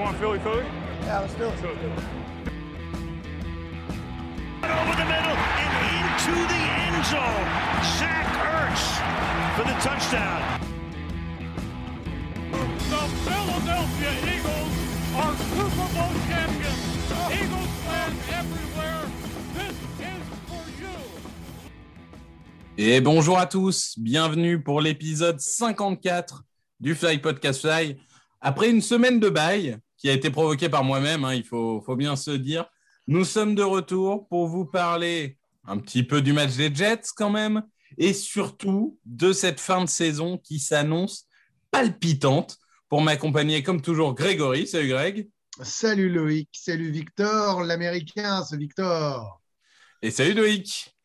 want Philly Philly? Yeah, let's do it. Over the middle and into the end zone. Zach Ertz for the touchdown. The Philadelphia Eagles are Super Bowl champions. Eagles fans everywhere, this is for you. Et bonjour à tous, bienvenue pour l'épisode 54 du Fly Podcast Fly. Après une semaine de bail qui a été provoquée par moi-même, hein, il faut, faut bien se dire, nous sommes de retour pour vous parler un petit peu du match des Jets quand même, et surtout de cette fin de saison qui s'annonce palpitante. Pour m'accompagner comme toujours Grégory, salut Greg. Salut Loïc, salut Victor, l'américain, ce Victor. Et salut Loïc.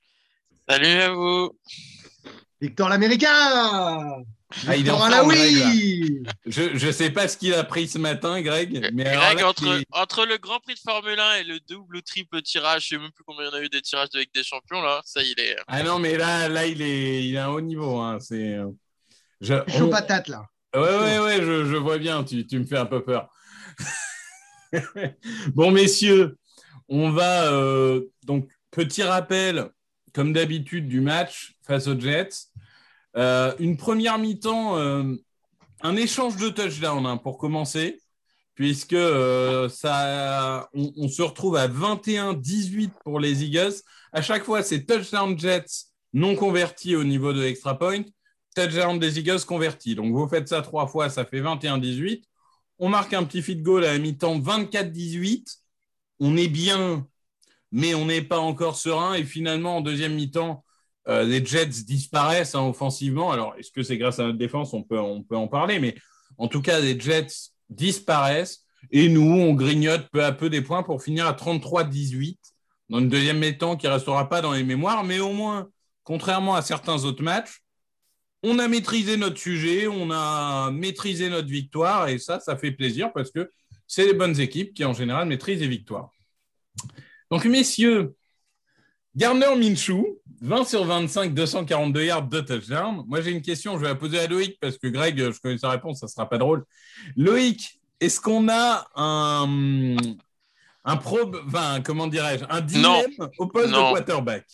Salut à vous. Victor l'américain Ah, il est Greg, là. oui Je ne sais pas ce qu'il a pris ce matin, Greg. Mais alors Greg, là, entre, il- entre le Grand Prix de Formule 1 et le double ou triple tirage, je sais même plus combien il y en a eu des tirages de Ligue des Champions, là, ça il est. Ah non, mais là, là il, est, il est à un haut niveau. Hein. C'est, euh, je- Chaud on- patate là. Ouais, ouais, ouais, je, je vois bien, tu, tu me fais un peu peur. bon, messieurs, on va euh, donc, petit rappel, comme d'habitude, du match face aux Jets. Euh, une première mi-temps, euh, un échange de touchdowns hein, pour commencer, puisque euh, ça, on, se retrouve à 21-18 pour les Eagles. À chaque fois, c'est touchdown Jets non convertis au niveau de l'extra point touchdown des Eagles converti. Donc, vous faites ça trois fois, ça fait 21-18. On marque un petit feed goal à mi-temps 24-18. On est bien, mais on n'est pas encore serein. Et finalement, en deuxième mi-temps, euh, les Jets disparaissent hein, offensivement. Alors, est-ce que c'est grâce à notre défense? On peut, en parler. Mais en tout cas, les Jets disparaissent. Et nous, on grignote peu à peu des points pour finir à 33-18 dans une deuxième mi-temps qui ne restera pas dans les mémoires. Mais au moins, contrairement à certains autres matchs, on a maîtrisé notre sujet, on a maîtrisé notre victoire, et ça, ça fait plaisir parce que c'est les bonnes équipes qui, en général, maîtrisent les victoires. Donc, messieurs, Gardner Minshew, 20 sur 25, 242 yards de touchdown. Moi, j'ai une question, je vais la poser à Loïc parce que Greg, je connais sa réponse, ça ne sera pas drôle. Loïc, est-ce qu'on a un, un probe, enfin, comment dirais-je, un dilemme au poste Non. de quarterback?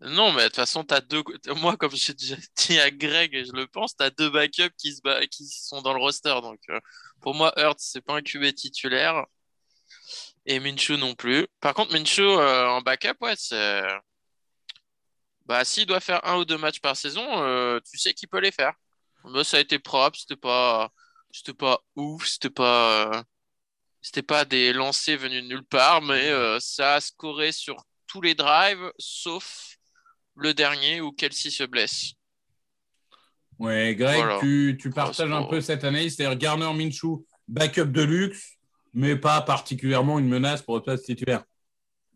Non, mais de toute façon, t'as deux. Moi, comme j'ai déjà dit à Greg, et je le pense, t'as deux backups qui, se ba- qui sont dans le roster. Donc, euh, pour moi, Hurts, c'est pas un QB titulaire. Et Minshew non plus. Par contre, Minshew euh, en backup, ouais, c'est. Bah, s'il doit faire un ou deux matchs par saison, euh, tu sais qu'il peut les faire. Moi, ça a été propre, c'était pas, c'était pas ouf, c'était pas, euh, c'était pas des lancers venus de nulle part, mais euh, ça a scoré sur tous les drives, sauf le dernier où Kelsey se blesse. Ouais, Greg, Voilà. tu, tu partages un peu cette analyse, c'est-à-dire Garner Minshew, backup de luxe, mais pas particulièrement une menace pour le poste titulaire.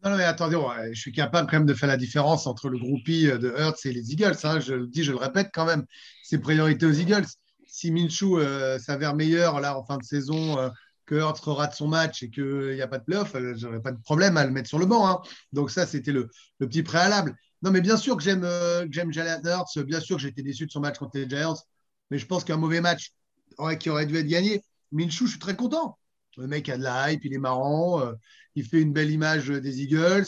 Non, mais attendez, je suis capable quand même de faire la différence entre le groupie de Hurts et les Eagles. hein. je le dis, je le répète quand même, c'est priorité aux Eagles. Si Minshew euh, s'avère meilleur là en fin de saison, euh, que Hurts rate son match et qu'il n'y a pas de playoff, euh, j'aurais pas de problème à le mettre sur le banc. hein. Donc ça, c'était le, petit préalable. Non, mais bien sûr que j'aime euh, j'aime Jalen Hurts, bien sûr que j'étais déçu de son match contre les Giants, mais je pense qu'un mauvais match qui aurait dû être gagné. Minshew, je suis très content. Le mec a de la hype, il est marrant, euh, il fait une belle image des Eagles,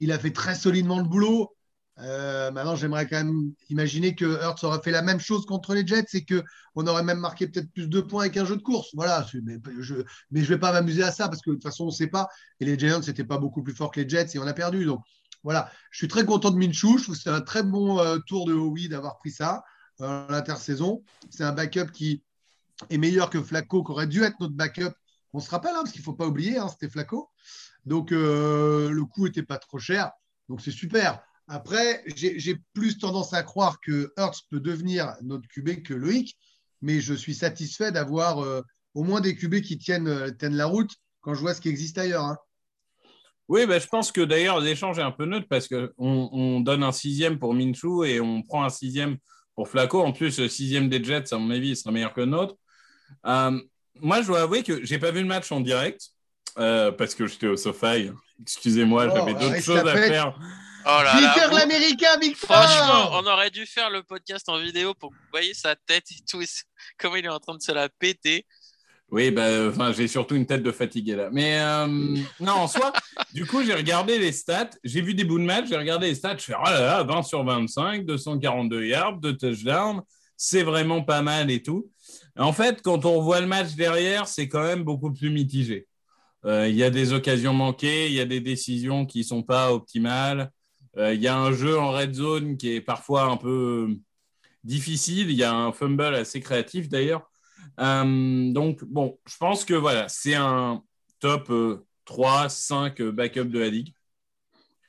il a fait très solidement le boulot. Euh, maintenant, j'aimerais quand même imaginer que Hurts aurait fait la même chose contre les Jets et qu'on aurait même marqué peut-être plus de points avec un jeu de course. Voilà, mais je je vais pas m'amuser à ça parce que de toute façon, on ne sait pas. Et les Giants, c'était pas beaucoup plus fort que les Jets et on a perdu. Donc voilà, je suis très content de Minshew. Je trouve que c'est un très bon euh, tour de Howie d'avoir pris ça l'intersaison. C'est un backup qui est meilleur que Flacco, qui aurait dû être notre backup. On se rappelle, hein, parce qu'il ne faut pas oublier, hein, c'était Flacco. Donc euh, le coût n'était pas trop cher. Donc c'est super. Après, j'ai plus tendance à croire que Hertz peut devenir notre QB que Loïc, mais je suis satisfait d'avoir euh, au moins des QB qui tiennent, euh, tiennent la route quand je vois ce qui existe ailleurs. hein. Oui, bah, je pense que d'ailleurs, l'échange est un peu neutre parce qu'on on donne un sixième pour Minshew et on prend un sixième pour Flacco. En plus, le sixième des Jets, à mon avis, il sera meilleur que le nôtre. Moi, je dois avouer que j'ai pas vu le match en direct euh, parce que j'étais au SoFi. Excusez-moi, Oh, j'avais d'autres arrête choses à faire. Oh là vous- l'américain, Victor Franchement, on aurait dû faire le podcast en vidéo pour que vous voyez sa tête et tout, comment il est en train de se la péter. Oui, bah, enfin, j'ai surtout une tête de fatigué là. Mais euh, non, en soi, du coup, j'ai regardé les stats. J'ai vu des bouts de match, j'ai regardé les stats. Je fais, oh là là, 20 sur 25, 242 yards, 2 touchdowns. C'est vraiment pas mal et tout. En fait, quand on voit le match derrière, c'est quand même beaucoup plus mitigé. Euh, Il y a des occasions manquées, il y a des décisions qui sont pas optimales. Euh, Il y a un jeu en red zone qui est parfois un peu difficile. Il y a un fumble assez créatif d'ailleurs. Euh, donc, bon, je pense que voilà, c'est un top euh, 3, 5 euh, backup de la ligue.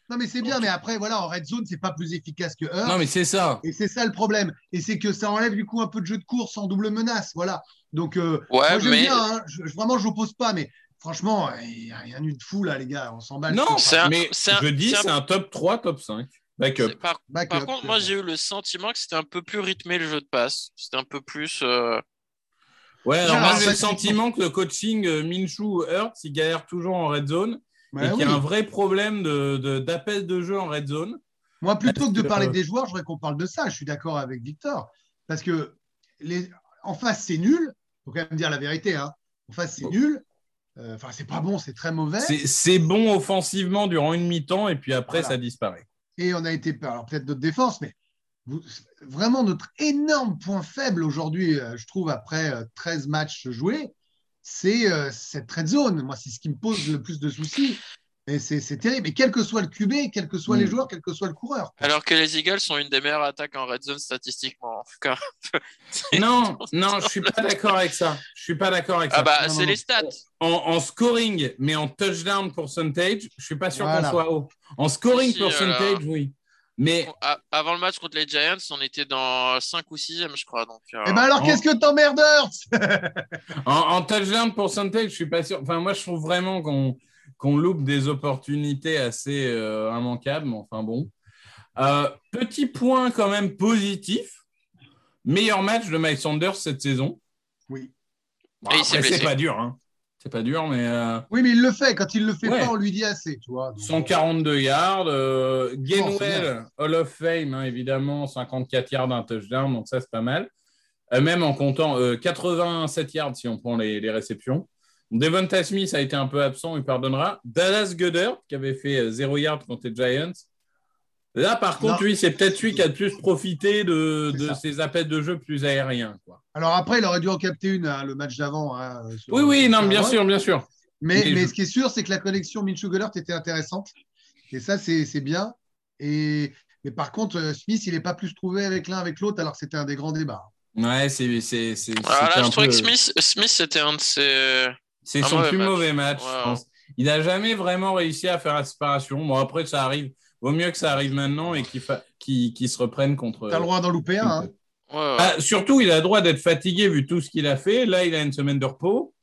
Non, mais c'est bien, mais après, voilà, en red zone, c'est pas plus efficace que Hurts. Non, mais c'est ça. Et c'est ça le problème. Et c'est que ça enlève du coup un peu de jeu de course en double menace. Voilà. Donc, euh, Ouais, moi, mais- bien. hein. Je- vraiment, je n'oppose pas, mais franchement, il n'y a rien eu de fou là, les gars. On s'en bat. le Non, c'est un- mais c'est un- je dis, c'est un- top 3, top 5 backup. Par, Backup, par contre, moi, j'ai eu le sentiment que c'était un peu plus rythmé le jeu de passe. C'était un peu plus. euh, Ouais, alors moi, j'ai le sentiment que le coaching euh, Minshew Hurts, il galère toujours en red zone Ouais, et qu'il y a un vrai problème de, de- d'appel de jeu en red zone. Moi, plutôt que de parler des joueurs, je voudrais qu'on parle de ça. Je suis d'accord avec Victor. Parce que les... en face, c'est nul. Il faut quand même dire la vérité. Hein. En face, c'est Bon. nul. Euh, Enfin, c'est pas bon, c'est très mauvais. C'est, c'est bon offensivement durant une mi-temps et puis après, Voilà. ça disparaît. Et on a été. Alors, peut-être notre défense, mais vous- vraiment, notre énorme point faible aujourd'hui, euh, je trouve, après euh, 13 matchs joués, c'est euh, cette red zone. Moi, c'est ce qui me pose le plus de soucis. Et c'est c'est terrible. Et quel que soit le QB, quels que soient Mm. les joueurs, quel que soit le coureur. Alors que les Eagles sont une des meilleures attaques en red zone statistiquement. en tout cas. Non, non, je suis pas d'accord avec ça. Je suis pas d'accord avec Ah ça. bah, Non, c'est non, les stats. En, en scoring, mais en touchdown percentage, je suis pas sûr Voilà. qu'on soit haut. En scoring Si, si, percentage, alors. oui. Mais Avant le match contre les Giants, on était dans 5 ou 6 je crois. Donc, euh, Eh ben alors, qu'est-ce que t'emmerdes, en, en touchdown percentage, je suis pas sûr. Enfin, moi, je trouve vraiment qu'on qu'on loupe des opportunités assez euh, immanquables. mais Enfin bon. Euh, petit point quand même positif. Meilleur match de Mike Sanders cette saison. Oui. Bon, Et il s'est après, c'est pas dur. Hein. C'est pas dur, mais euh, Oui, mais il le fait. Quand il le fait Ouais. pas, on lui dit assez. Tu vois. Donc, 142 yards. Euh, c'est Gainwell, Hall of Fame, hein, évidemment, 54 yards, un touchdown, donc ça, c'est pas mal. Euh, même en comptant euh, 87 yards si on prend les, les réceptions. Devonta Smith a été un peu absent, il pardonnera. Dallas Goddard, qui avait fait euh, 0 yards contre les Giants. Là, par contre, Non. lui, c'est peut-être lui qui a le plus profité de, de ses appels de jeu plus aériens. Quoi. Alors après, il aurait dû en capter une hein, le match d'avant. hein, Oui, oui, non, bien sûr, bien sûr. Mais, Mais mais je- ce qui est sûr, c'est que la connexion Minshew Gollert était intéressante. Et ça, c'est bien. Et, mais par contre, euh, Smith, il n'est pas plus trouvé avec l'un avec l'autre, alors que c'était un des grands débats. Ouais, c'est. c'est- c'est- Alors c'était là, un je trouvais peu- que Smith, Smith c'était un de ses. C'est Un son mauvais plus match. mauvais match, je pense. Il n'a jamais vraiment réussi à faire la séparation. Bon, après, ça arrive. Vaut mieux que ça arrive maintenant et qu'il fa- se reprenne contre. Tu as le droit d'en louper un. hein. Ouais, ouais. Ah, surtout, il a le droit d'être fatigué vu tout ce qu'il a fait. Là, il a une semaine de repos.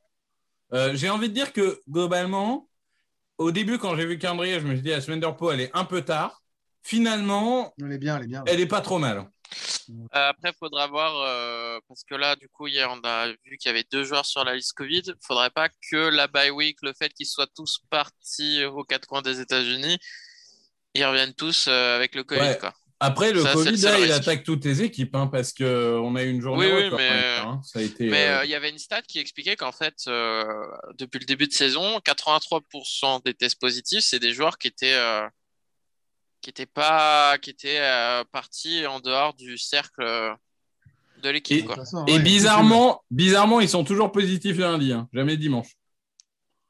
Euh, j'ai envie de dire que globalement, au début, quand j'ai vu Candrier, je me suis dit la semaine de repos, elle est un peu tard. Finalement, Elle est bien, elle est bien. elle est pas trop mal. Euh, Après, il faudra voir, euh, parce que là, du coup, hier, on a vu qu'il y avait deux joueurs sur la liste Covid. Il faudrait pas que la bye week, le fait qu'ils soient tous partis aux quatre coins des États-Unis, ils reviennent tous euh, avec le Covid. Ouais. Quoi. Après, le Ça, Covid, là, il risque. attaque toutes les équipes hein, parce qu'on a eu une journée Oui, oui, mais- hein, hein. Ça a été. Mais euh, euh, il y avait une stat qui expliquait qu'en fait, euh, depuis le début de saison, 83% des tests positifs, c'est des joueurs qui étaient, euh, qui étaient pas, qui étaient euh, partis en dehors du cercle de l'équipe. Et bizarrement, bizarrement, ils sont toujours positifs lundi, hein, jamais dimanche.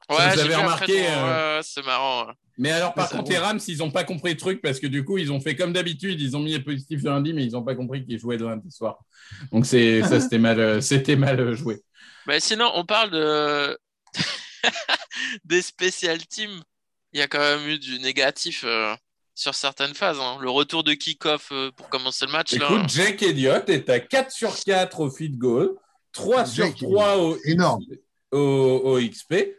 Ça, Ouais, j'ai avez remarqué, euh, c'est marrant. Mais alors, par contre, les Rams, ils n'ont pas compris le truc parce que du coup, ils ont fait comme d'habitude, ils ont mis les positifs le lundi, mais ils n'ont pas compris qu'ils jouaient le lundi soir. Donc, c'est, ça, c'était mal, euh, c'était mal euh, joué. Mais sinon, on parle de des spécial teams. Il y a quand même eu du négatif euh, sur certaines phases. hein. Le retour de kick-off euh, pour commencer le match. là. Écoute, Jake Elliott est à 4 sur 4 au feed goal, 3 sur Jake 3 au, énorme. au, au XP.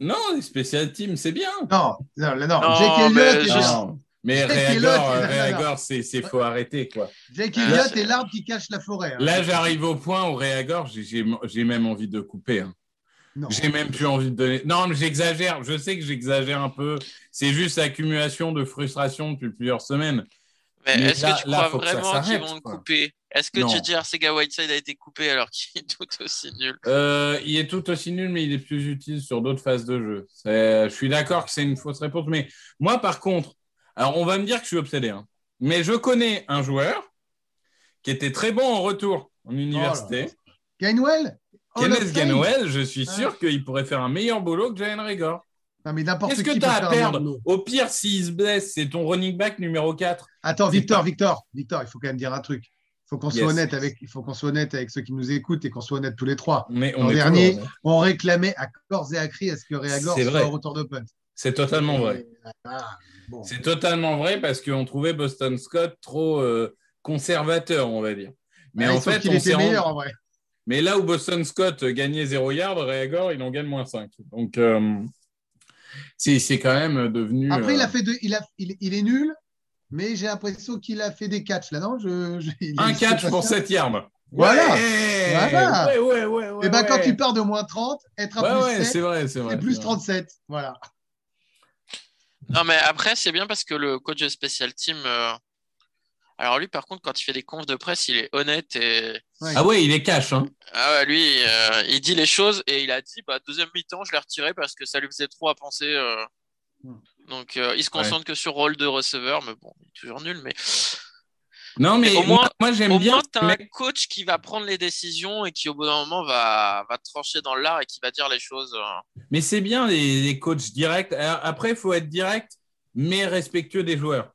Non, les spécial teams, c'est bien. Non, non, non, Non, Jake mais Elliott, Non, mais Réagor, Réagor, c'est, c'est faut arrêter, quoi. Jake Elliott c'est- est l'arbre qui cache la forêt. hein. Là, j'arrive au point où Réagor, j'ai, même envie de couper. hein. Non. J'ai même plus envie de donner. Non, mais j'exagère. Je sais que j'exagère un peu. C'est juste l'accumulation de frustration depuis plusieurs semaines. Mais Mais est-ce là- que tu là, crois faut que ça vraiment qu'ils s'arrête, vont le quoi. couper? Est-ce que Non. JJ Arcega Whiteside a été coupé alors qu'il est tout aussi nul? Euh, il est tout aussi nul, mais il est plus utile sur d'autres phases de jeu. C'est- Je suis d'accord que c'est une fausse réponse, mais moi, par contre, alors on va me dire que je suis obsédé, hein, mais je connais un joueur qui était très bon en retour en université. Gainwell? Hall of Kenneth Gainwell, je suis Ouais. sûr qu'il pourrait faire un meilleur boulot que Jalen Rigor. Non, mais n'importe Qu'est-ce que tu as à perdre? Au pire, s'il se blesse, c'est ton running back numéro 4. Attends, Victor, Victor, Victor, il faut quand même dire un truc. Il faut qu'on soit honnête avec, il faut qu'on soit honnête avec ceux qui nous écoutent et qu'on soit honnête tous les trois. Mais on L'an dernier, toujours- on réclamait à corps et à cri à ce que Réagor soit vrai. au retour de punt? C'est totalement vrai. Ah, bon. C'est totalement vrai parce qu'on trouvait Boston Scott trop euh, conservateur, on va dire. Mais Ah, en fait, qu'il on était s'est rendu- meilleur en vrai. Mais là où Boston Scott gagnait 0 yard, Reagor, il en gagne moins 5. Donc, euh, c'est quand même devenu. Après, il euh, a fait deux, il, a, il, il est nul, mais j'ai l'impression qu'il a fait des catchs là, non je, je- il- un catch pour ça. 7 yards. Voilà. Ouais, Voilà. Ouais, ouais, ouais. ouais Et ben quand tu pars de moins 30, être à Ouais, plus ouais, 7, c'est vrai, c'est vrai. c'est plus c'est vrai. 37. Voilà. Non, mais après, c'est bien parce que le coach de Special Team. euh, Alors, lui, par contre, quand il fait des confs de presse, il est honnête et. Ouais. Ah ouais, il est cash. Hein. Ah ouais, lui, euh, il dit les choses et il a dit bah, deuxième mi-temps, je l'ai retiré parce que ça lui faisait trop à penser. euh. Hmm. Donc, euh, il se concentre que sur rôle de receveur, mais bon, il est toujours nul. Mais Non, mais au moins- moi, j'aime bien. un coach qui va prendre les décisions et qui, au bout d'un moment, va, va trancher dans l'art et qui va dire les choses. euh. Mais c'est bien les, les coachs directs. Alors, Après, il faut être direct, mais respectueux des joueurs.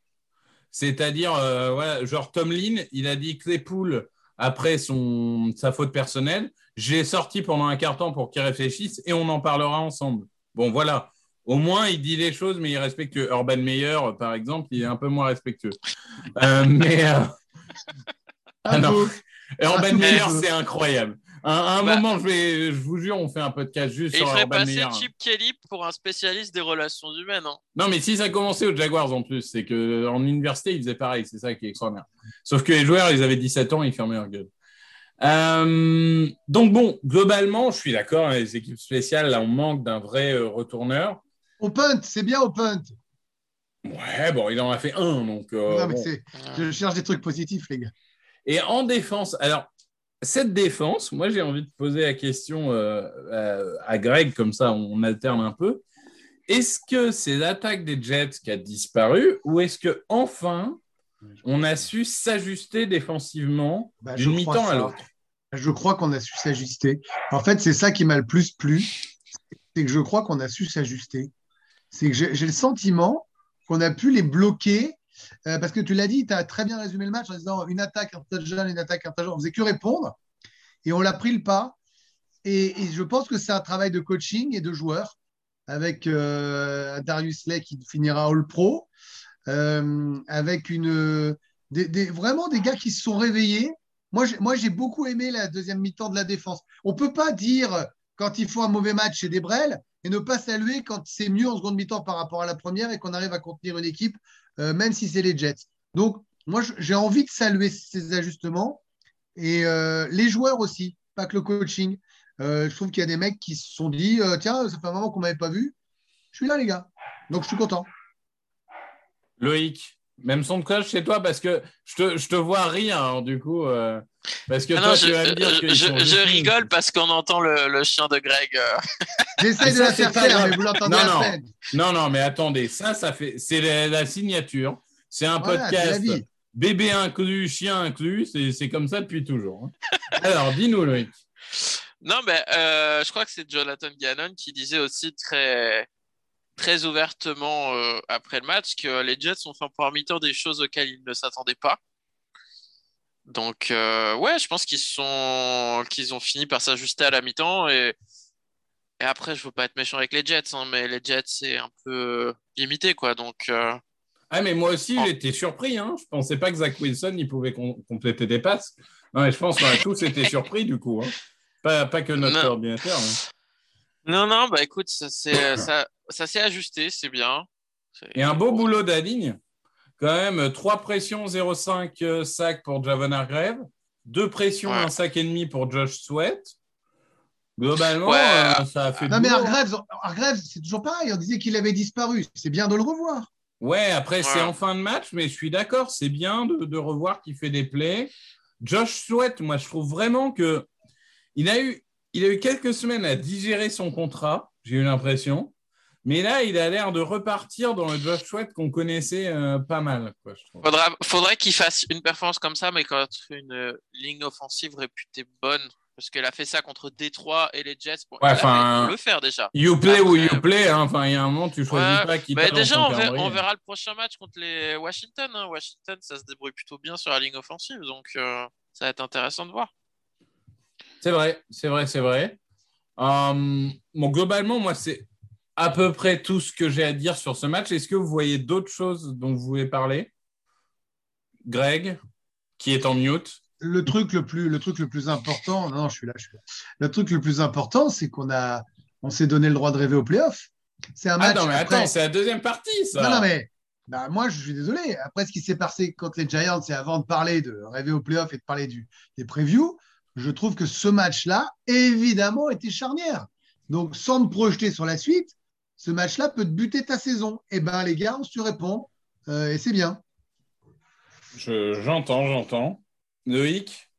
C'est-à-dire, euh, voilà, genre Tomlin, il a dit Claypool, après son, sa faute personnelle, j'ai sorti pendant un quart temps pour qu'il réfléchisse et on en parlera ensemble. Bon, voilà. Au moins, il dit les choses, mais il est respectueux. Urban Meyer, par exemple, il est un peu moins respectueux. Euh, mais euh, Ah non. Urban Meyer, c'est incroyable. À un Bah- moment, je, vais, je vous jure, on fait un podcast juste Et il sur ferait Urban passer Meyer. Chip Kelly pour un spécialiste des relations humaines. hein. Non, mais si ça commençait aux Jaguars en plus, c'est qu'en université, ils faisaient pareil. C'est ça qui est extraordinaire. Sauf que les joueurs, ils avaient 17 ans, ils fermaient leur gueule. Euh, donc, bon, globalement, je suis d'accord. hein, Les équipes spéciales, là, on manque d'un vrai euh, retourneur. Au punt, c'est bien au punt. Ouais, bon, il en a fait un. Donc, euh, non, mais bon. c'est, je cherche des trucs positifs, les gars. Et en défense, alors, cette défense, moi, j'ai envie de poser la question euh, à, à Greg, comme ça, on alterne un peu. Est-ce que c'est l'attaque des Jets qui a disparu ou est-ce que enfin on a su s'ajuster défensivement Bah, d'une mi-temps à l'autre? Je crois qu'on a su s'ajuster. En fait, c'est ça qui m'a le plus plu. C'est que je crois qu'on a su s'ajuster. C'est que j'ai le sentiment qu'on a pu les bloquer. euh, parce que tu l'as dit, tu as très bien résumé le match en disant une attaque, un une attaque, un touchdown. On faisait que répondre. Et on l'a pris le pas. Et, je pense que c'est un travail de coaching et de joueurs avec euh, Darius Lay qui finira All Pro, euh, avec vraiment des gars qui se sont réveillés. Moi, j'ai, beaucoup aimé la deuxième mi-temps de la défense. On ne peut pas dire quand il faut un mauvais match chez Desbrel et ne pas saluer quand c'est mieux en seconde mi-temps par rapport à la première et qu'on arrive à contenir une équipe, euh, même si c'est les Jets. Donc, moi, j'ai envie de saluer ces ajustements et euh, les joueurs aussi, pas que le coaching. Euh, je trouve qu'il y a des mecs qui se sont dit Tiens, ça fait un moment qu'on ne m'avait pas vu. Je suis là, les gars. Donc, je suis content. Loïc, même son de cloche chez toi parce que je te, je te vois rire hein, du coup. euh, parce que Ah toi, non, tu je, vas me dire je- rigole parce qu'on entend le, le chien de Greg. euh. J'essaie Mais de ça, la faire faire, mais vous l'entendez Non, non. Non, non, mais attendez, ça, ça fait. C'est la, la signature. C'est un Voilà, podcast. Bébé inclus, chien inclus, c'est c'est comme ça depuis toujours. hein. Alors, dis-nous, Loïc. Non, mais euh, je crois que c'est Jonathan Gannon qui disait aussi très, très ouvertement euh, après le match que les Jets ont fait en première mi-temps des choses auxquelles ils ne s'attendaient pas. Donc, euh, ouais, je pense qu'ils sont, qu'ils ont fini par s'ajuster à la mi-temps. Et, et après, je veux pas être méchant avec les Jets, hein, mais les Jets, c'est un peu limité, quoi. Donc, euh, Ah, mais moi aussi, j'étais surpris. Hein. Je pensais pas que Zach Wilson il pouvait com- compléter des passes. Non, mais je pense qu'on a tous été surpris du coup. hein. Pas, pas que notre Non. coordinateur. hein. Non, non, bah écoute, ça s'est ça, ça s'est ajusté, c'est bien. Et un beau boulot d'Aligne. Quand même, trois pressions, 0,5 euh, sacs pour Javon Hargrave. Deux pressions, Ouais. un sac et demi pour Josh Sweat. Globalement, Ouais. euh, ça a fait Non, mais Hargraves, c'est toujours pareil. On disait qu'il avait disparu. C'est bien de le revoir. Ouais, après, c'est en fin de match, mais je suis d'accord. C'est bien de, de revoir qu'il fait des plays, Josh Sweat, moi, je trouve vraiment que il a eu, il a eu quelques semaines à digérer son contrat, j'ai eu l'impression. Mais là, il a l'air de repartir dans le Josh Sweat qu'on connaissait euh, pas mal. Quoi, je. Faudra, faudrait qu'il fasse une performance comme ça, mais contre une euh, ligne offensive réputée bonne. Parce qu'elle a fait ça contre Détroit et les Jets. Bon, Ouais, enfin, le faire déjà. You play ou you play. hein. Enfin, il y a un moment, tu choisis Ouais, pas qui bah, déjà, on on verra le prochain match contre les Washington. hein. Washington, ça se débrouille plutôt bien sur la ligne offensive. Donc, euh, ça va être intéressant de voir. C'est vrai, c'est vrai, c'est vrai. Euh, bon, globalement, moi, c'est à peu près tout ce que j'ai à dire sur ce match. Est-ce que vous voyez d'autres choses dont vous voulez parler? Greg, qui est en mute. le truc le plus, le truc le plus important, non, je suis là, je suis là. Le truc le plus important, c'est qu'on a, on s'est donné le droit de rêver au playoff. C'est un Ah match. non, mais après- attends, c'est la deuxième partie, ça. non, non, mais bah, moi, je suis désolé. Après ce qui s'est passé contre les Giants, et avant de parler de rêver au playoff et de parler du, des previews, je trouve que ce match-là, évidemment, était charnière. Donc, sans me projeter sur la suite, ce match-là peut te buter ta saison. Eh ben, les gars, on se répond. Euh, et c'est bien. Je- J'entends, j'entends. Loïc?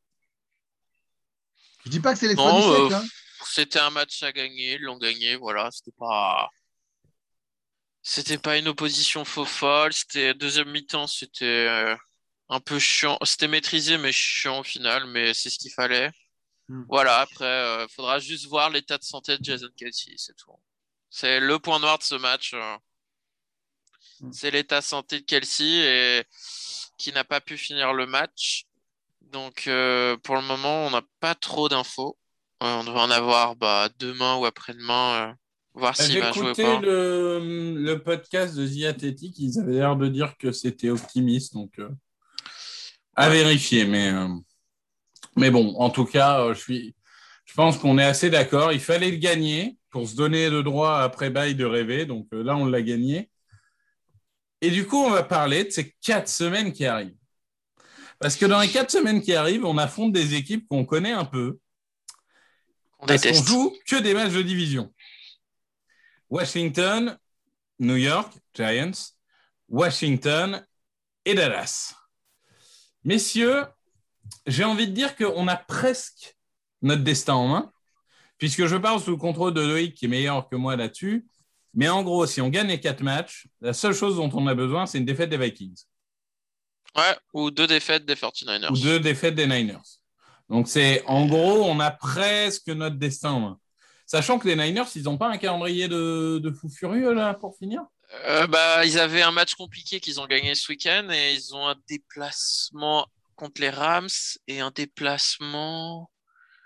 Je dis pas que c'est les Non, du euh, siècle, hein. C'était un match à gagner, ils l'ont gagné, voilà, c'était pas. C'était pas une opposition faux folle, c'était deuxième mi-temps, c'était euh, un peu chiant, c'était maîtrisé mais chiant au final, mais c'est ce qu'il fallait. Hmm. Voilà, après, euh, faudra juste voir l'état de santé de Jason Kelsey, c'est tout. C'est le point noir de ce match. euh. Hmm. C'est l'état de santé de Kelsey et qui n'a pas pu finir le match. Donc, euh, pour le moment, on n'a pas trop d'infos. On devrait en avoir bah, demain ou après-demain, voir s'il J'ai va jouer pas. le, le podcast de The Athletic, ils avaient l'air de dire que c'était optimiste, donc euh, à vérifier. Mais, euh, mais bon, en tout cas, euh, je, suis, je pense qu'on est assez d'accord. Il fallait le gagner pour se donner le droit après bail de rêver, donc euh, là, on l'a gagné. Et du coup, on va parler de ces quatre semaines qui arrivent. Parce que dans les quatre semaines qui arrivent, on affronte des équipes qu'on connaît un peu. On Parce qu'on déteste. joue que des matchs de division. Washington, New York, Giants, Washington et Dallas. Messieurs, j'ai envie de dire qu'on a presque notre destin en main, puisque je parle sous le contrôle de Loïc qui est meilleur que moi là-dessus. Mais en gros, si on gagne les quatre matchs, la seule chose dont on a besoin, c'est une défaite des Vikings Ouais, ou deux défaites des 49ers. ou deux défaites des Niners. Donc c'est en gros, on a presque notre destin en main. Sachant que les Niners, ils n'ont pas un calendrier de, de fou furieux là pour finir? Euh, bah, ils avaient un match compliqué qu'ils ont gagné ce week-end et ils ont un déplacement contre les Rams et un déplacement.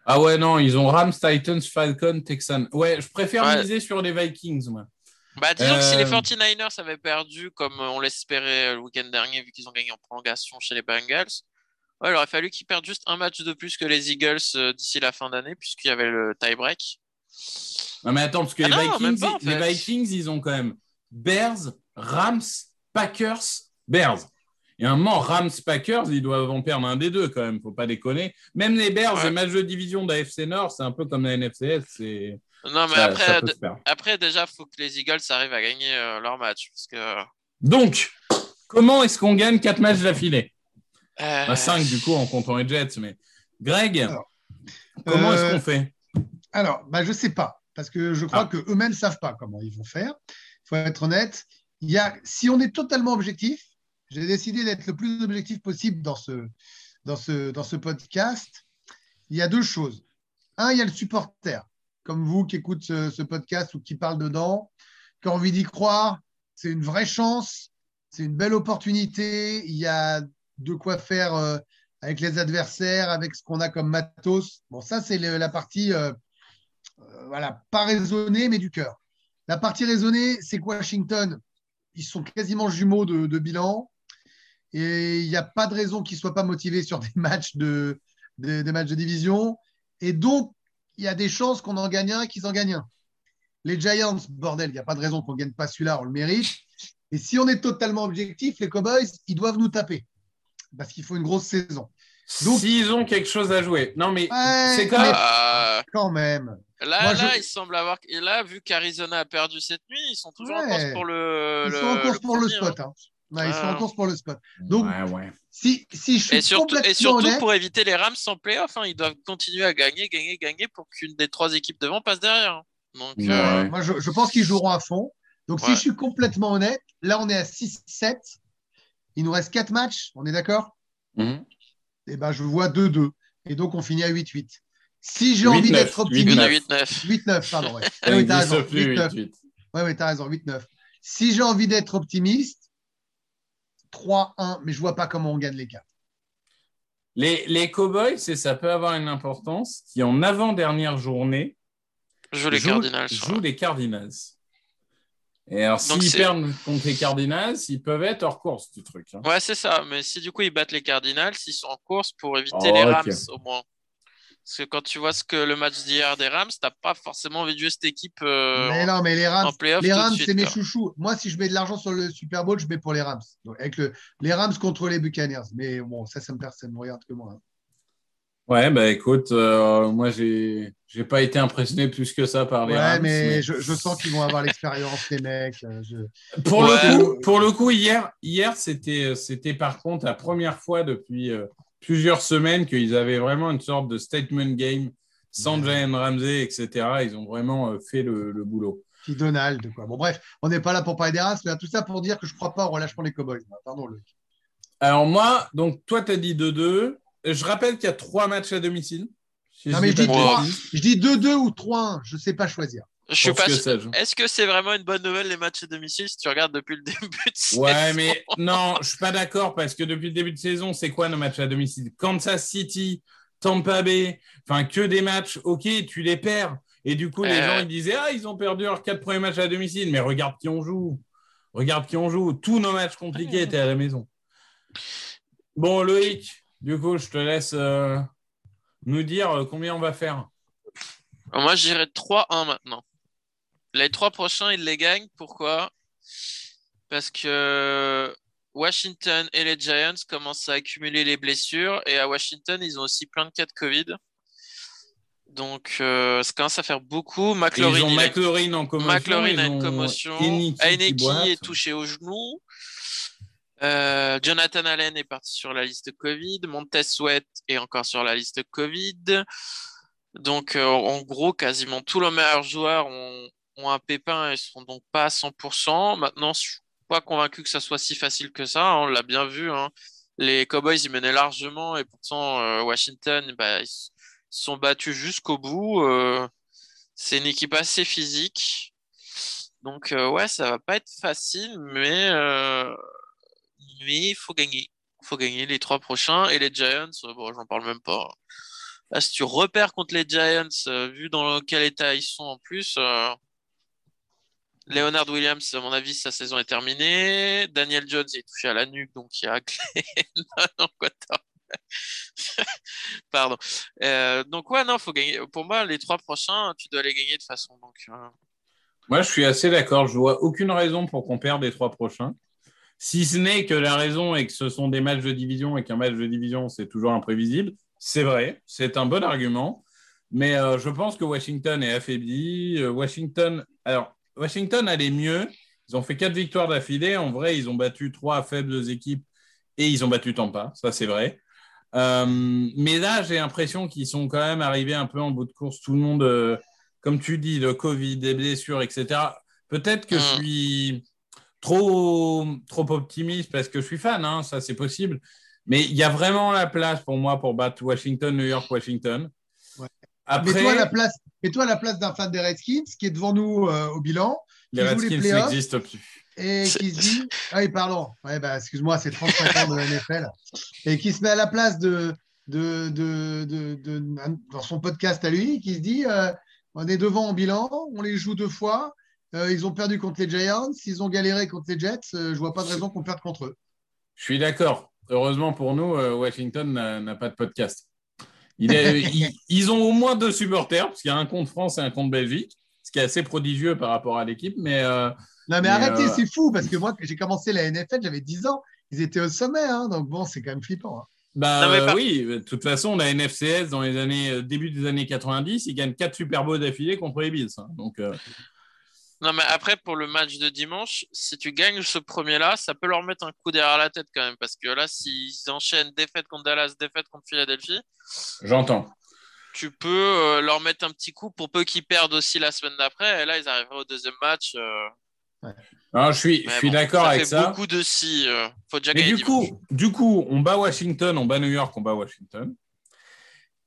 Ah ouais, non, ils ont Rams, Titans, Falcons, Texans. Ouais, je préfère Ouais. miser sur les Vikings, moi. Bah, disons que si les Euh, 49ers avaient perdu comme on l'espérait le week-end dernier, vu qu'ils ont gagné en prolongation chez les Bengals, ouais, il aurait fallu qu'ils perdent juste un match de plus que les Eagles euh, d'ici la fin d'année, puisqu'il y avait le tie-break. Non, mais attends, parce que Ah les, non, Vikings, même pas, en les. Vikings, ils ont quand même Bears, Rams, Packers, Bears. Et à un moment, Rams, Packers, ils doivent en perdre un des deux quand même, faut pas déconner. Même les Bears, Ouais. les matchs de division de la FC Nord, c'est un peu comme la NFCS. C'est... Non, mais ça- après, ça peut se faire. après, déjà, il faut que les Eagles arrivent à gagner euh, leur match. Parce que, Donc, comment est-ce qu'on gagne quatre matchs d'affilée? Euh, Bah, 5 du coup en comptant les Jets. Mais Greg, Alors, comment euh, est-ce qu'on fait? Alors, bah, je ne sais pas, parce que je crois Ah. qu'eux-mêmes ne savent pas comment ils vont faire. Faut être honnête. Il y a, si on est totalement objectif, j'ai décidé d'être le plus objectif possible dans ce, dans, ce, dans ce podcast. Il y a deux choses. Un, il y a le supporter, comme vous qui écoute ce, podcast ou qui parle dedans, qui a envie d'y croire. C'est une vraie chance, c'est une belle opportunité. Il y a de quoi faire euh, avec les adversaires, avec ce qu'on a comme matos. Bon, ça, c'est la partie, euh, euh, voilà, pas raisonnée, mais du cœur. La partie raisonnée, c'est que Washington, ils sont quasiment jumeaux de, de bilan. Et il n'y a pas de raison qu'ils ne soient pas motivés sur des matchs de, des- des matchs de division. Et donc, il y a des chances qu'on en gagne un et qu'ils en gagnent un. Les Giants, bordel, il n'y a pas de raison qu'on ne gagne pas celui-là, on le mérite. Et si on est totalement objectif, les Cowboys, ils doivent nous taper. Parce qu'il faut une grosse saison. donc- S'ils ont quelque chose à jouer. Non, mais Ouais, c'est quand même. euh, Quand même. Là, Moi, là, je- il semble avoir. Et là, vu qu'Arizona a perdu cette nuit, ils sont toujours en course pour le. Ils le- sont en course le pour le spot. hein. hein. Ouais, ils sont en course pour le spot. Donc, ouais, ouais. si, si je suis Et surtout, complètement et surtout honnête, pour éviter les Rams en playoff, hein, ils doivent continuer à gagner, gagner, gagner pour qu'une des trois équipes devant passe derrière. Donc, Ouais. euh, moi, je, je pense qu'ils joueront à fond. Donc, si je suis complètement honnête, là, on est à 6-7. Il nous reste 4 matchs, on est d'accord? Mhm. Eh ben, je vois 2-2. Et donc, on finit à 8-8. Si j'ai 8-9, envie d'être 8-9. optimiste. une à 8-9. 8-9, pardon. Ouais, Ouais, oui, t'as raison. plus, 8-9. 8-8. Ouais, ouais, t'as raison, 8-9. Si j'ai envie d'être optimiste, 3-1, mais je vois pas comment on gagne les 4. Les, les Cowboys, ça peut avoir une importance, qui en avant-dernière journée Joue les jouent, Cardinals. ouais. les Cardinals. Et alors, s'ils perdent contre les Cardinals, ils peuvent être hors course du truc. hein. Ouais, c'est ça. Mais si du coup ils battent les Cardinals, ils sont en course pour éviter Oh, les. Rams au moins. Parce que quand tu vois ce que le match d'hier des Rams, t'as pas forcément envie de jouer cette équipe euh, mais en- non, mais les Rams, en playoff les Rams c'est mes chouchous. Moi, si je mets de l'argent sur le Super Bowl, je mets pour les Rams. Donc, avec le, les Rams contre les Buccaneers. Mais bon, ça, ça me, perd- ça me regarde que moi. hein. Ouais, bah écoute, euh, moi, j'ai j'ai pas été impressionné plus que ça par les Ouais, Rams. mais mais- je, je sens qu'ils vont avoir l'expérience, les mecs. euh, je- Pour, Ouais. le coup, pour le coup, hier, hier c'était c'était par contre la première fois depuis euh, plusieurs semaines qu'ils avaient vraiment une sorte de statement game sans. Jalen Ramsey, etc. Ils ont vraiment euh, fait le, le boulot. Puis Donald, quoi. Bon, bref, on n'est pas là pour parler des Rams, mais tout ça pour dire que je crois pas au relâchement des Cowboys. Pardon, Loïc. Alors moi, donc toi, tu as dit 2-2. Je rappelle qu'il y a trois matchs à domicile. Si Non, je mais dis je dis pas de trois. bêtises. Je dis 2-2 ou 3-1, je sais pas choisir. Je suis pas. Est-ce que c'est vraiment une bonne nouvelle les matchs à domicile si tu regardes depuis le début de saison? Ouais, mais non, je suis pas d'accord parce que depuis le début de saison, c'est quoi nos matchs à domicile? Kansas City, Tampa Bay, enfin que des matchs, ok, tu les perds. Et du coup, les gens, ils disaient, ah, ils ont perdu leurs quatre premiers matchs à domicile, mais regarde qui on joue. Regarde qui on joue. Tous nos matchs compliqués étaient à la maison. Bon, Loïc, du coup, je te laisse euh, nous dire euh, combien on va faire. Moi, je dirais 3-1 maintenant. Les trois prochains, ils les gagnent. Pourquoi? Parce que Washington et les Giants commencent à accumuler les blessures. Et à Washington, ils ont aussi plein de cas de Covid. Donc, euh, ça commence à faire beaucoup. McLaurin, ils ont McLaurin en commotion. McLaurin a une commotion. Heineke qui Heineke boite. est touché au genou. Euh, Jonathan Allen est parti sur la liste Covid. Montez Sweat est encore sur la liste Covid. Donc, euh, en gros, quasiment tous les meilleurs joueurs ont, ont un pépin et sont donc pas à 100%. Maintenant, je suis pas convaincu que ça soit si facile que ça. hein, on l'a bien vu. hein. Les Cowboys, ils menaient largement et pourtant, euh, Washington, bah, ils se sont battus jusqu'au bout. euh, c'est une équipe assez physique. Donc, euh, ouais, ça va pas être facile, mais mais il faut gagner. Il faut gagner les trois prochains. Et les Giants, bon, j'en parle même pas. Là, si tu repères contre les Giants, vu dans quel état ils sont en plus, Leonard Williams, à mon avis, sa saison est terminée. Daniel Jones est touché à la nuque, donc il y a quoi, t'as- Pardon. Euh, donc, ouais, non, faut gagner. Pour moi, les trois prochains, tu dois les gagner de façon. Euh, Moi, je suis assez d'accord. Je vois aucune raison pour qu'on perde les trois prochains. Si ce n'est que la raison est que ce sont des matchs de division et qu'un match de division, c'est toujours imprévisible. C'est vrai, c'est un bon argument. Mais euh, je pense que Washington est affaibli. Washington, alors, Washington allait mieux. Ils ont fait quatre victoires d'affilée. En vrai, ils ont battu trois faibles équipes et ils ont battu Tampa. Ça, c'est vrai. Euh, mais là, j'ai l'impression qu'ils sont quand même arrivés un peu en bout de course. Tout le monde, euh, comme tu dis, le Covid, des blessures, etc. Peut-être que je Mm. suis trop, trop optimiste parce que je suis fan, hein, ça c'est possible. Mais il y a vraiment la place pour moi pour battre Washington, New York, Washington. Après, Mets-toi à la place, mets-toi à la place d'un fan des Redskins qui est devant nous euh, au bilan les qui joue les Redskins playoffs. n'existent plus. et qui se dit Ah oui, pardon, ouais, bah, excuse-moi, c'est 35 ans de la NFL. Et qui se met à la place de, de, de, de- de- dans son podcast à lui, qui se dit euh, On est devant en bilan, on les joue deux fois, euh, ils ont perdu contre les Giants, ils ont galéré contre les Jets, euh, je vois pas de raison qu'on perde contre eux. Je suis d'accord. Heureusement pour nous, Washington n'a pas de podcast. Il est- ils, ils ont au moins deux supporters, parce qu'il y a un compte France et un compte Belgique, ce qui est assez prodigieux par rapport à l'équipe. Mais euh, Non, mais, Mais, arrêtez, euh, c'est fou, parce que moi, quand j'ai commencé la NFL, j'avais 10 ans, ils étaient au sommet, hein, donc bon, c'est quand même flippant. hein. bah, Non, euh, par- oui, de toute façon, la NFCS, dans les années, début des années 90, ils gagnent quatre Super Bowls d'affilée contre les Bills. hein. Donc, euh, Non, mais après, pour le match de dimanche, si tu gagnes ce premier-là, ça peut leur mettre un coup derrière la tête quand même. Parce que là, s'ils enchaînent défaite contre Dallas, défaite contre Philadelphie, J'entends. tu peux euh, leur mettre un petit coup pour peu qu'ils perdent aussi la semaine d'après. Et là, ils arriveraient au deuxième match. euh, Non, je suis, je mais suis bon, d'accord ça avec fait ça. beaucoup de si. euh, faut déjà Mais gagner du dimanche. coup, du coup, on bat Washington, on bat New York, on bat Washington.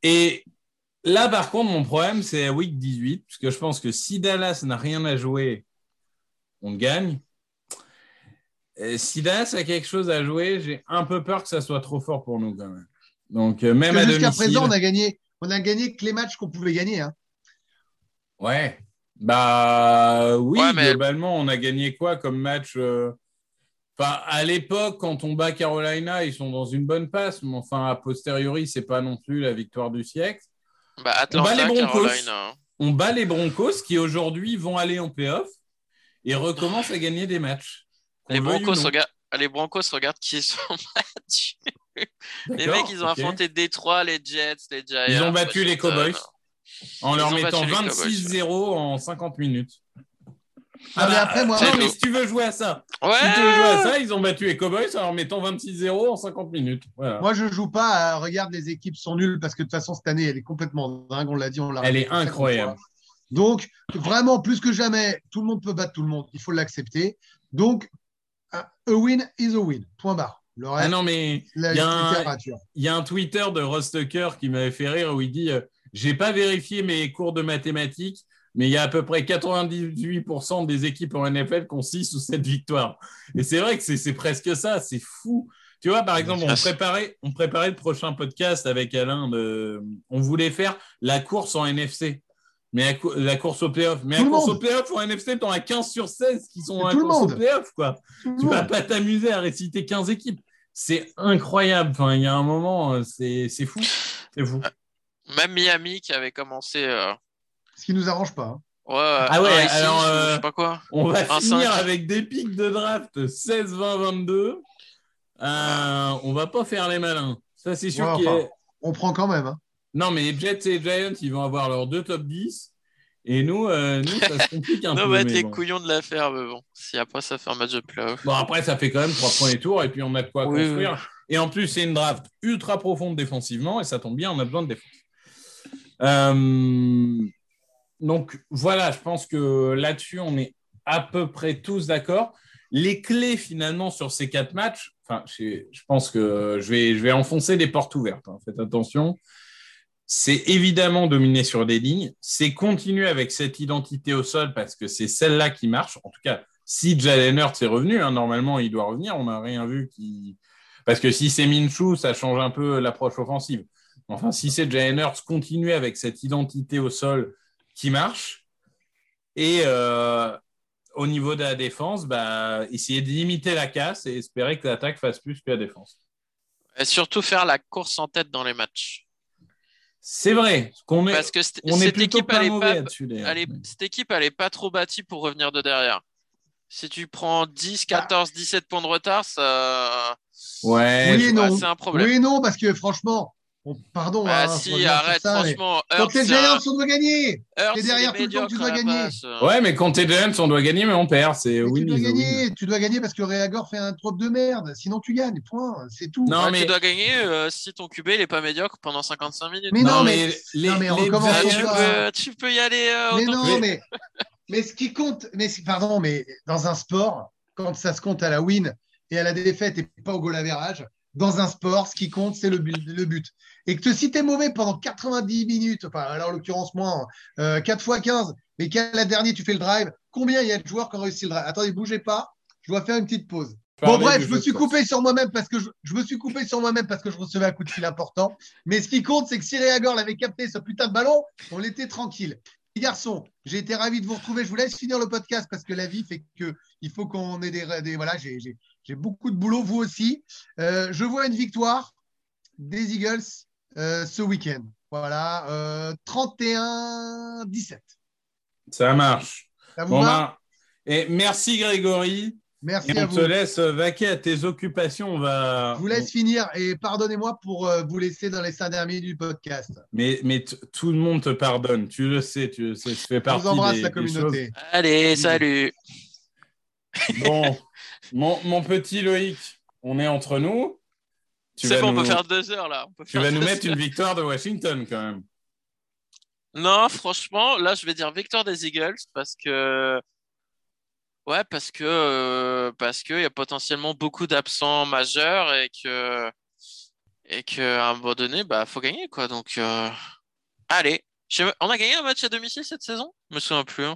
Et là, par contre, mon problème, c'est la week 18, parce que je pense que si Dallas n'a rien à jouer, on gagne. Et si Dallas a quelque chose à jouer, j'ai un peu peur que ça soit trop fort pour nous quand même. Donc, euh, même Parce à Jusqu'à domicile. présent, on a gagné, on a gagné que les matchs qu'on pouvait gagner. hein. Ouais. Bah oui, Ouais, mais- globalement, on a gagné quoi comme match euh, Enfin, à l'époque, quand on bat Carolina, ils sont dans une bonne passe, mais enfin, a posteriori, c'est pas non plus la victoire du siècle. Bah, On bat Atlanta, les Broncos. Carolina. hein. On bat les Broncos qui aujourd'hui vont aller en playoff et recommencent à gagner des matchs. Les Broncos, regardent, les Broncos regardent qui ils sont battus. Les mecs, ils ont affronté Détroit, les Jets, les Giants. Ils ont battu les. Cowboys en Ils leur ont mettant battu les Cowboys, 26-0 en 50 minutes. Non, mais après, moi- non, mais si tu veux jouer à ça, Ouais. si tu veux jouer à ça, ils ont battu les Cowboys en leur mettant 26-0 en 50 minutes. Voilà. Moi, je joue pas. à regarde, les équipes sont nulles parce que de toute façon, cette année, elle est complètement dingue. On l'a dit, on l'a Elle est incroyable. Donc, vraiment, plus que jamais, tout le monde peut battre tout le monde. Il faut l'accepter. Donc, a win is a win. Point barre. Le Ah reste, non, mais la il y a un- littérature. il y a un Twitter de Ross Tucker qui m'avait fait rire où il dit euh, J'ai pas vérifié mes cours de mathématiques, mais il y a à peu près 98% des équipes en NFL qui ont 6 ou 7 victoires. Et c'est vrai que c'est presque ça, c'est fou. Tu vois, par exemple, on préparait, on préparait le prochain podcast avec Alain. De, on voulait faire la course en NFC. Mais la, cou- la course au playoff. Mais Tout la course monde. au playoff en NFC, t'en as 15 sur 16 qui sont à la course au playoff, quoi. Tout Tu vas monde. pas t'amuser à réciter 15 équipes. C'est incroyable. Enfin, il y a un moment, euh, c'est c'est fou. C'est fou. Même Miami qui avait commencé. euh, Ce qui nous arrange pas. hein. Ouais, Ah ouais, 1 et 6, alors, euh, je sais pas quoi. On va Un finir avec des pics de draft 16, 20, 22. Euh, on va pas faire les malins. Ça, c'est sûr Ouais. On prend quand même. hein. Non, mais les Jets et les Giants, ils vont avoir leurs deux top 10. Et nous, euh, nous ça se complique un On peu. va être mais les bon. couillons de l'affaire, mais bon. Si après ça fait un match de playoff. Bon, après, ça fait quand même trois premiers tours et puis on a de quoi Oui, construire. Et en plus, c'est une draft ultra profonde défensivement et ça tombe bien, on a besoin de défense. Euh, donc voilà, je pense que là-dessus, on est à peu près tous d'accord. Les clés finalement sur ces quatre matchs, je, pense que je vais, je vais enfoncer des portes ouvertes. hein, faites attention. C'est évidemment dominer sur des lignes. C'est continuer avec cette identité au sol parce que c'est celle-là qui marche. En tout cas, si Jalen Hurts est revenu, hein, normalement, il doit revenir. On n'a rien vu qui. Parce que si c'est Minshew, ça change un peu l'approche offensive. Enfin, si c'est Jalen Hurts, continuer avec cette identité au sol qui marche. Et euh, au niveau de la défense, bah, essayer de limiter la casse et espérer que l'attaque fasse plus que la défense. Et surtout faire la course en tête dans les matchs. C'est vrai qu'on est, Parce que cette, on est cette plutôt équipe, pas elle est mauvais pas, cette équipe, elle est pas trop bâtie pour revenir de derrière. Si tu prends 10, 14, 17 points de retard, ça... Ouais, Oui et non. c'est un problème. Oui et non, parce que franchement, on- pardon. Bah hein, si, arrête, ça, mais franchement. Quand t'es Giants, on doit gagner. T'es derrière tout le temps, tu dois gagner. passe. Ouais, mais quand t'es Giants, on doit gagner, mais on perd. C'est win tu dois win. gagner. Tu dois gagner parce que Réagor fait un trop de merde. Sinon, tu gagnes. Point. C'est tout. Non, Ouais, mais- Tu dois gagner euh, si ton QB il est pas médiocre pendant 55 minutes. Mais non, Non, mais, mais les- non, mais on les recommence Ah, Giants- tu, peux, tu peux y aller euh, Mais non, mais, mais ce qui compte, mais pardon, mais dans un sport, quand ça se compte à la win et à la défaite et pas au goal average, dans un sport, ce qui compte, c'est le but, le but. Et que si tu es mauvais pendant 90 minutes, enfin, alors en l'occurrence, moi, euh, 4 fois 15, mais qu'à la dernière, tu fais le drive, combien il y a de joueurs qui ont réussi le drive? Attendez, bougez pas, je dois faire une petite pause. Bon, bref, je me suis coupé sur moi-même parce que je, je me suis coupé sur moi-même parce que je recevais un coup de fil important. Mais ce qui compte, c'est que si Réagor l'avait capté ce putain de ballon, on était tranquille. Les garçons, j'ai été ravi de vous retrouver. Je vous laisse finir le podcast parce que la vie fait que il faut qu'on ait des, des- voilà, j'ai, j'ai- beaucoup de boulot, vous aussi. Euh, je vois une victoire des Eagles euh, ce week-end. Voilà, euh, 31-17. Ça marche. Ça vous Bon, va? ben, et merci Grégory. Merci Et à on vous. te laisse vaquer à tes occupations. On va. Je vous laisse finir et pardonnez-moi pour euh, vous laisser dans les cinq derniers minutes du podcast. Mais, mais tout le monde te pardonne. Tu le sais. Tu le sais. Je fais Je partie vous embrasse des, la communauté. Allez, salut. Bon, mon, mon petit Loïc, on est entre nous. Tu C'est bon, on nous- peut faire deux heures là. On peut Tu vas nous mettre une victoire de Washington quand même. Non, franchement, là, je vais dire victoire des Eagles parce que. Ouais, parce que euh, parce qu'il y a potentiellement beaucoup d'absents majeurs et que et qu'à un moment donné, bah faut gagner quoi. Donc euh, allez, on a gagné un match à domicile cette saison? Je me souviens plus. hein.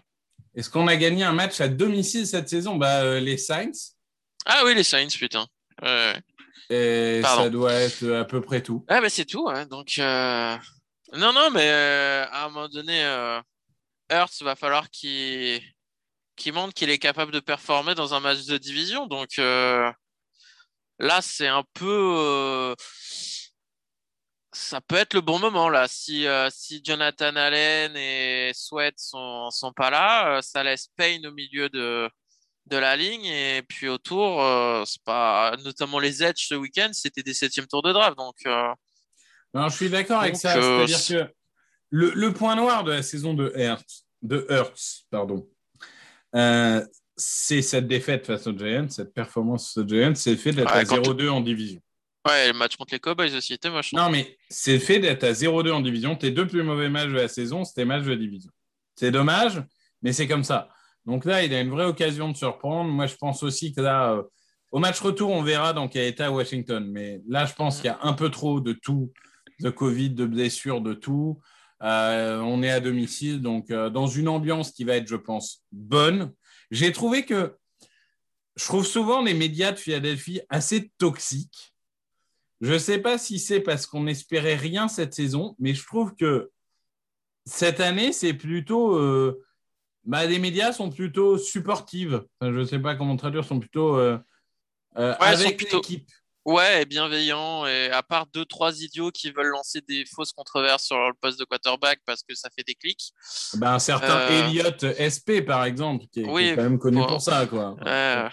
Est-ce qu'on a gagné un match à domicile cette saison? Bah, euh, Les Saints. Ah oui, les Saints, putain. Et Pardon. ça doit être à peu près tout. Ah bah c'est tout, hein. Donc euh, non, non, mais euh, à un moment donné, euh, Hurts va falloir qu'il montre qu'il est capable de performer dans un match de division. Donc euh, là, c'est un peu euh, ça peut être le bon moment là. Si euh, si Jonathan Allen et Sweat sont sont pas là, euh, ça laisse Payne au milieu de de la ligne et puis autour, euh, c'est pas notamment les edge ce week-end, c'était des septièmes tours de draft. Donc Non, je suis d'accord avec ça. C'est-à-dire que le, le point noir de la saison de Hertz, de Hertz, pardon, c'est cette défaite face aux Giants, cette performance aux Giants, c'est le fait d'être Ouais, à quand 0-2 en division. Ouais, le match contre les Cowboys aussi était moche. hein. Non, mais c'est le fait d'être à 0-2 en division. Tes deux plus mauvais matchs de la saison, c'était matchs de division. C'est dommage, mais c'est comme ça. Donc là, il a une vraie occasion de surprendre. Moi, je pense aussi que là, euh, au match retour, on verra dans quel état Washington. Mais là, je pense qu'il y a un peu trop de tout, de Covid, de blessures, de tout. Euh, on est à domicile, donc euh, dans une ambiance qui va être, je pense, bonne. J'ai trouvé que je trouve souvent les médias de Philadelphie assez toxiques. Je ne sais pas si c'est parce qu'on n'espérait rien cette saison, mais je trouve que cette année, c'est plutôt. euh, bah, les médias sont plutôt supportives. Enfin, je ne sais pas comment traduire, sont plutôt euh, euh, Ouais, avec plutôt- l'équipe. Ouais, et bienveillant. Et à part deux, trois idiots qui veulent lancer des fausses controverses sur le poste de quarterback parce que ça fait des clics. Ben, un certain Elliott SP, par exemple, qui est, qui Oui, est quand même connu bon. pour ça. Quoi. Ouais.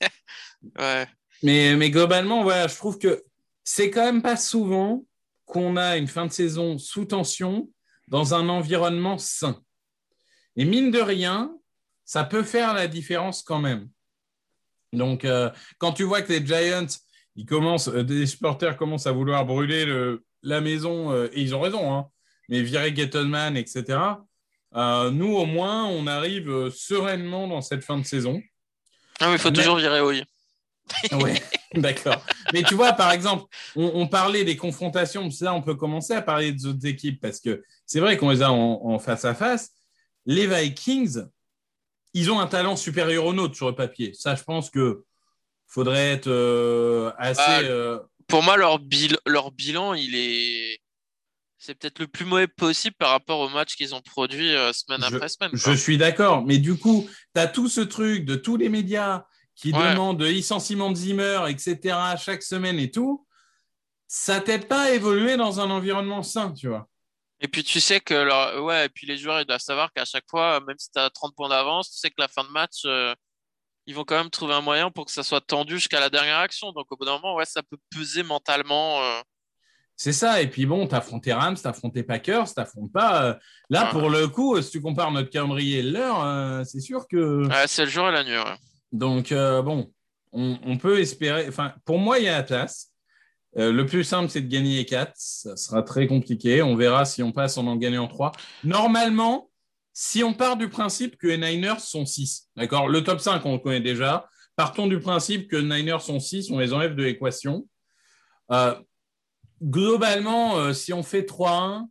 ouais. Mais, mais globalement, voilà, je trouve que c'est quand même pas souvent qu'on a une fin de saison sous tension dans un environnement sain. Et mine de rien, ça peut faire la différence quand même. Donc, euh, quand tu vois que les Giants, ils commencent, euh, des supporters commencent à vouloir brûler le- la maison, euh, et ils ont raison, hein, mais virer Gettleman, etc., nous, au moins, on arrive sereinement dans cette fin de saison. Ah, mais il faut Mais- toujours virer oui. Oui, d'accord. Mais tu vois, par exemple, on, on parlait des confrontations, ça, on peut commencer à parler des autres équipes parce que c'est vrai qu'on les a en, en face à face. Les Vikings, ils ont un talent supérieur au nôtre sur le papier. Ça, je pense que faudrait être euh, assez. Ah, euh, Pour moi, leur, bil- leur bilan, il est. C'est peut-être le plus mauvais possible par rapport au match qu'ils ont produit euh, semaine Je- après semaine. Je suis d'accord, mais du coup, tu as tout ce truc de tous les médias qui Ouais. demandent de licenciement de Zimmer, etc., chaque semaine et tout. Ça t'aide pas à évoluer dans un environnement sain, tu vois. Et puis tu sais que leur... ouais, et puis les joueurs ils doivent savoir qu'à chaque fois, même si tu as 30 points d'avance, tu sais que la fin de match, euh, ils vont quand même trouver un moyen pour que ça soit tendu jusqu'à la dernière action. Donc au bout d'un moment, ouais, ça peut peser mentalement. euh. C'est ça. Et puis bon, t'as affronté Rams, t'as affronté Packers, t'affrontes pas. euh, Là, pour le coup, si tu compares notre calendrier et euh, c'est sûr que. Ouais, c'est le jour et la nuit. ouais. Donc, euh, bon, on, peut espérer. Enfin, pour moi, il y a la place. Euh, le plus simple, c'est de gagner les 4. Ça sera très compliqué. On verra si on passe en en gagnant 3. Normalement, si on part du principe que les Niners sont 6, d'accord? Le top 5, on le connaît déjà. Partons du principe que les Niners sont 6, on les enlève de l'équation. Euh, globalement, si on fait 3-1,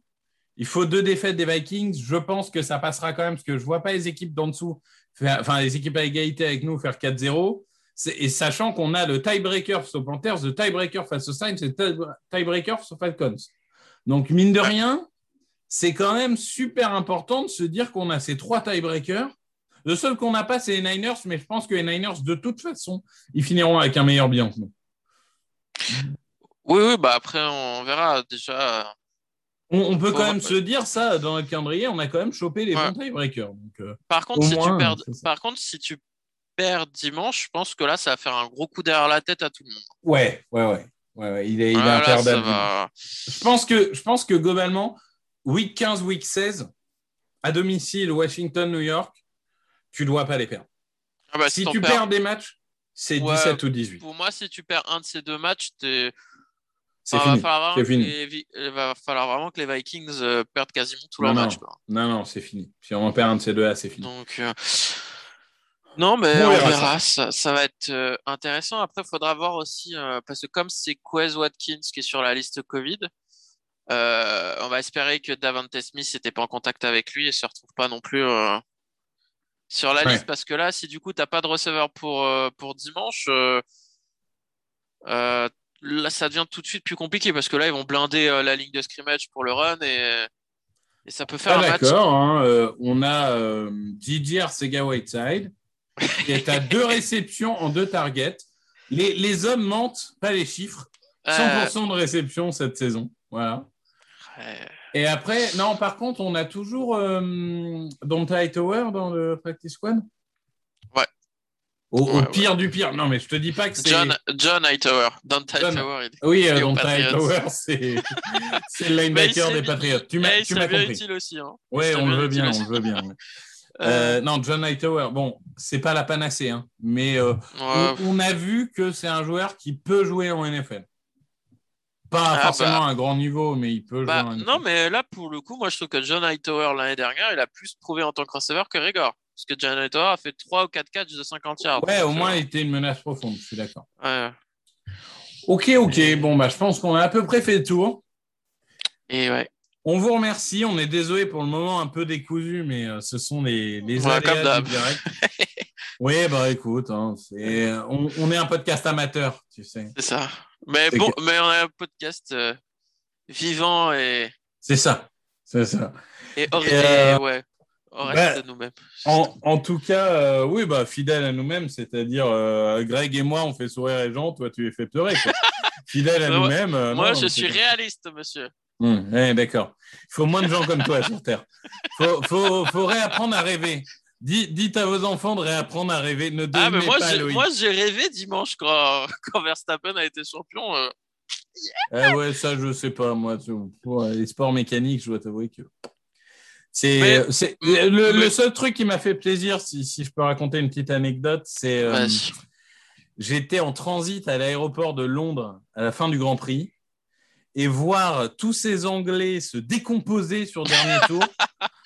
il faut deux défaites des Vikings. Je pense que ça passera quand même, parce que je ne vois pas les équipes d'en dessous, enfin les équipes à égalité avec nous faire 4-0. C'est- Et sachant qu'on a le tiebreaker face aux Panthers, le tiebreaker face aux Saints et le tie- tiebreaker face aux Falcons. Donc, mine de rien, c'est quand même super important de se dire qu'on a ces trois tiebreakers. Le seul qu'on n'a pas, c'est les Niners, mais je pense que les Niners, de toute façon, ils finiront avec un meilleur bilan que nous. Oui, oui, bah après, on verra déjà. On, on peut Faut- quand même se dire ça dans notre calendrier, on a quand même chopé les Ouais. bons tiebreakers. Euh, Par contre, si moins, tu perds... Par contre, si tu dimanche, je pense que là, ça va faire un gros coup derrière la tête à tout le monde. Ouais, ouais, ouais. ouais, ouais. Il est, il est Ah, là, va- Je pense que, je pense que globalement, week 15, week 16, à domicile, Washington, New York, tu dois pas les perdre. Ah bah, si tu perds- perds des matchs, c'est Ouais. 17 ou 18. Pour moi, si tu perds un de ces deux matchs, t'es- C'est Enfin, fini. Va C'est fini. les il va falloir vraiment que les Vikings euh, perdent quasiment tous leurs non. matchs. Non, non, c'est fini. Si on en perd un de ces deux-là, c'est fini. Donc, euh, non, mais On on verra verra. Ça, ça va être euh, intéressant. Après, il faudra voir aussi, euh, parce que comme c'est Quez Watkins qui est sur la liste Covid, euh, on va espérer que Davante Smith n'était pas en contact avec lui et se retrouve pas non plus euh, sur la Ouais. liste. Parce que là, si du coup, tu n'as pas de receveur pour, euh, pour dimanche, euh, euh, là, ça devient tout de suite plus compliqué parce que là, ils vont blinder euh, la ligne de scrimmage pour le run et, et ça peut faire Ah, un match. d'accord. hein, euh, on a euh, Gigi Arcega Whiteside qui est à deux réceptions en deux targets. Les, les hommes mentent, pas les chiffres. Euh, 100% de réception cette saison. Voilà. Et après, non, par contre, on a toujours euh, Dante Hightower dans le practice squad? Ouais. Au, au Ouais, ouais. pire du pire. Non, mais je te dis pas que c'est. John, John Hightower. Dante John. Hightower, il- Oui, euh. Hightower, c'est le linebacker des Patriots. Tu m'as compris. utile aussi. Hein. Oui, on le veut bien, on le veut bien. Euh, Euh, non, John Hightower, bon, c'est pas la panacée, hein, mais euh, ouais. on, on a vu que c'est un joueur qui peut jouer en NFL. Pas Ah, forcément bah. à un grand niveau, mais il peut Bah, jouer en NFL. non, mais là, pour le coup, moi, je trouve que John Hightower, l'année dernière, il a plus prouvé en tant que receveur que Rigor. Parce que Hightower a fait 3 ou 4 catchs de 50 yards. Ouais, au moins, euh, il était une menace profonde, je suis d'accord. ouais. Ok, ok, bon, bah, je pense qu'on a à peu près fait le tour. Et ouais. On vous remercie. On est désolé pour le moment un peu décousu, mais euh, ce sont les, les Ouais, comme aléas direct. oui, bah écoute, hein, c'est- on, on est un podcast amateur, tu sais. C'est ça. Mais bon, mais on a un podcast euh, vivant et, C'est ça. C'est ça. et Et, et, euh, ouais, on reste bah, nous-mêmes. En, en tout cas, euh, oui, bah, fidèle à nous-mêmes, c'est-à-dire euh, Greg et moi, on fait sourire les gens, toi, tu les fais pleurer. quoi. fidèle à nous-mêmes. euh, Moi, non, je suis réaliste, monsieur. Ouais, D'accord. Il faut moins de gens comme toi sur Terre. Il faut, faut, faut réapprendre à rêver. Dis- Dites à vos enfants de réapprendre à rêver. Ne Ah, mais moi, pas moi, j'ai rêvé dimanche quand, quand Verstappen a été champion. euh, Ah ouais, ça, je sais pas, moi. les sports mécaniques, je dois t'avouer que. C'est, Mais- c'est- le, seul truc qui m'a fait plaisir, si, si je peux raconter une petite anecdote, c'est. euh. J'étais en transit à l'aéroport de Londres à la fin du Grand Prix et voir tous ces Anglais se décomposer sur dernier tour.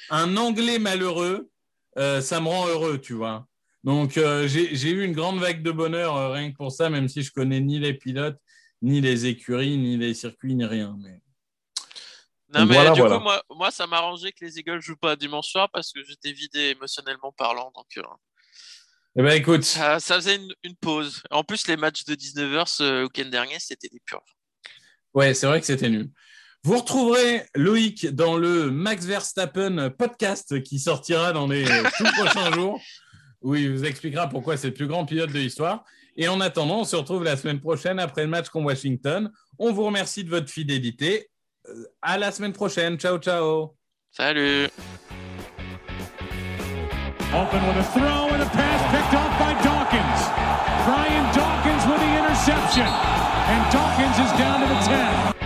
Un Anglais malheureux, euh, ça me rend heureux, tu vois. Donc, euh, j'ai eu une grande vague de bonheur euh, rien que pour ça, même si je connais ni les pilotes, ni les écuries, ni les circuits, ni rien. Mais... Non, mais voilà, du voilà. coup, moi, moi ça m'arrangeait que les Eagles jouent pas dimanche soir parce que j'étais vidé émotionnellement parlant. Donc, euh, Eh ben, écoute, ça, ça faisait une, une pause. En plus, les matchs de 19h ce week-end dernier, c'était des purs. ouais, c'est vrai que c'était nul. Vous retrouverez Loïc dans le Max Verstappen podcast qui sortira dans les tout prochains jours, où il vous expliquera pourquoi c'est le plus grand pilote de l'histoire. Et en attendant, on se retrouve la semaine prochaine après le match contre Washington. On vous remercie de votre fidélité. À la semaine prochaine. Ciao, ciao. Salut! Open with a throw and a pass picked off by Dawkins. Brian Dawkins with the interception. And Dawkins is down to the 10.